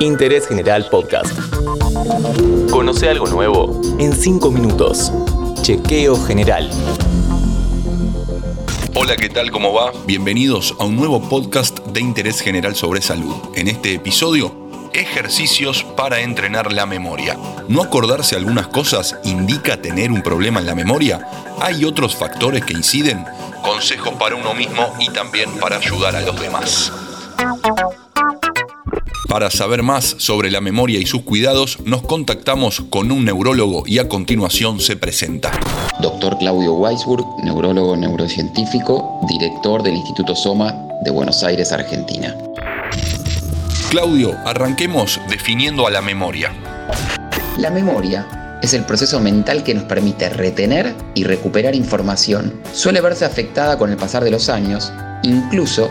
Interés General Podcast. Conoce algo nuevo en 5 minutos. Chequeo General. Hola, ¿qué tal? ¿Cómo va? Bienvenidos a un nuevo podcast de interés general sobre salud. En este episodio, ejercicios para entrenar la memoria. ¿No acordarse algunas cosas indica tener un problema en la memoria? ¿Hay otros factores que inciden? Consejos para uno mismo y también para ayudar a los demás. Para saber más sobre la memoria y sus cuidados, nos contactamos con un neurólogo y a continuación se presenta. Doctor Claudio Weisburg, neurólogo neurocientífico, director del Instituto Soma de Buenos Aires, Argentina. Claudio, arranquemos definiendo a la memoria. La memoria es el proceso mental que nos permite retener y recuperar información. Suele verse afectada con el pasar de los años, incluso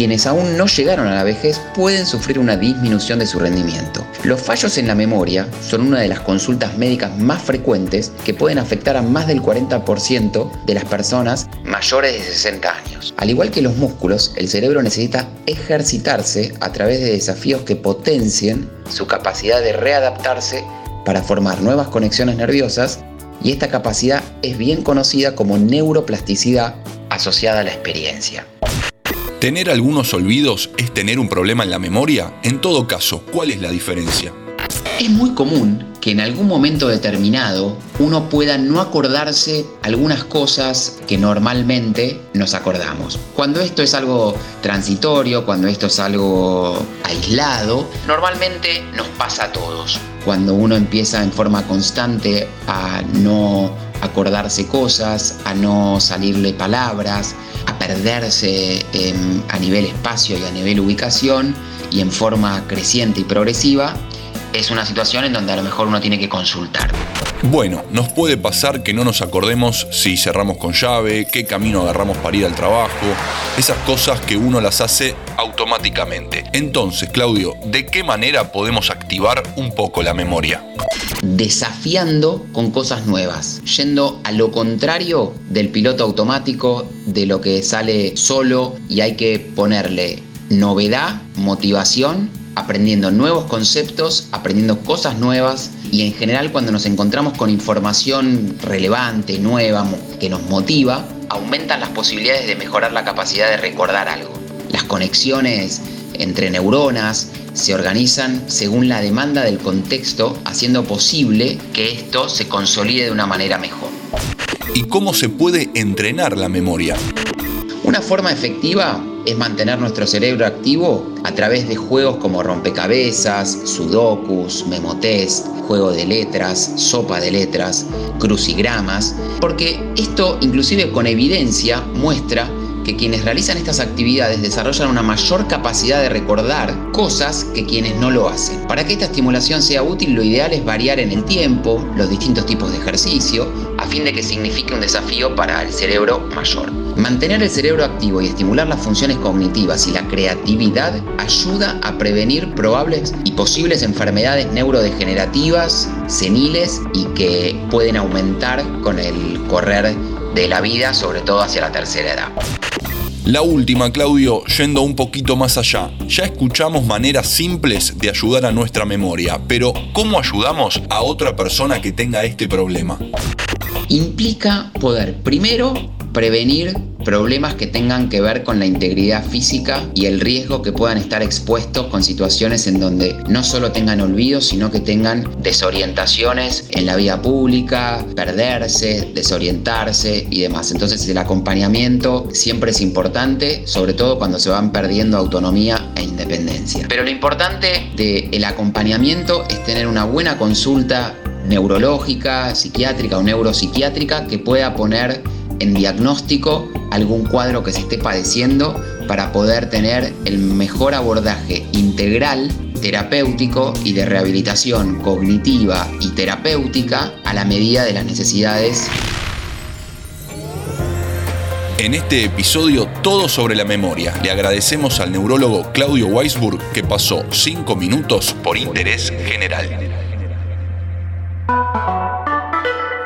quienes aún no llegaron a la vejez pueden sufrir una disminución de su rendimiento. Los fallos en la memoria son una de las consultas médicas más frecuentes que pueden afectar a más del 40% de las personas mayores de 60 años. Al igual que los músculos, el cerebro necesita ejercitarse a través de desafíos que potencien su capacidad de readaptarse para formar nuevas conexiones nerviosas y esta capacidad es bien conocida como neuroplasticidad asociada a la experiencia. ¿Tener algunos olvidos es tener un problema en la memoria? En todo caso, ¿cuál es la diferencia? Es muy común que en algún momento determinado uno pueda no acordarse algunas cosas que normalmente nos acordamos. Cuando esto es algo transitorio, cuando esto es algo aislado, normalmente nos pasa a todos. Cuando uno empieza en forma constante a no acordarse cosas, a no salirle palabras, perderse em, a nivel espacio y a nivel ubicación y en forma creciente y progresiva, es una situación en donde a lo mejor uno tiene que consultar. Bueno, nos puede pasar que no nos acordemos si cerramos con llave, qué camino agarramos para ir al trabajo, esas cosas que uno las hace automáticamente. Entonces, Claudio, ¿de qué manera podemos activar un poco la memoria? desafiando con cosas nuevas, yendo a lo contrario del piloto automático, de lo que sale solo y hay que ponerle novedad, motivación, aprendiendo nuevos conceptos, aprendiendo cosas nuevas y en general cuando nos encontramos con información relevante, nueva, que nos motiva, aumentan las posibilidades de mejorar la capacidad de recordar algo. Las conexiones entre neuronas se organizan según la demanda del contexto, haciendo posible que esto se consolide de una manera mejor. ¿Y cómo se puede entrenar la memoria? Una forma efectiva es mantener nuestro cerebro activo a través de juegos como rompecabezas, sudokus, memotest, juego de letras, sopa de letras, crucigramas, porque esto inclusive con evidencia muestra que quienes realizan estas actividades desarrollan una mayor capacidad de recordar cosas que quienes no lo hacen. Para que esta estimulación sea útil, lo ideal es variar en el tiempo los distintos tipos de ejercicio, a fin de que signifique un desafío para el cerebro mayor. Mantener el cerebro activo y estimular las funciones cognitivas y la creatividad ayuda a prevenir probables y posibles enfermedades neurodegenerativas, seniles y que pueden aumentar con el correr de la vida, sobre todo hacia la tercera edad. La última, Claudio, yendo un poquito más allá. Ya escuchamos maneras simples de ayudar a nuestra memoria, pero ¿cómo ayudamos a otra persona que tenga este problema? Implica poder primero prevenir problemas que tengan que ver con la integridad física y el riesgo que puedan estar expuestos con situaciones en donde no solo tengan olvidos, sino que tengan desorientaciones en la vida pública, perderse, desorientarse y demás. Entonces el acompañamiento siempre es importante, sobre todo cuando se van perdiendo autonomía e independencia. Pero lo importante del acompañamiento es tener una buena consulta neurológica, psiquiátrica o neuropsiquiátrica que pueda poner en diagnóstico algún cuadro que se esté padeciendo para poder tener el mejor abordaje integral terapéutico y de rehabilitación cognitiva y terapéutica a la medida de las necesidades. En este episodio todo sobre la memoria. Le agradecemos al neurólogo Claudio Weisburg que pasó 5 minutos por interés general.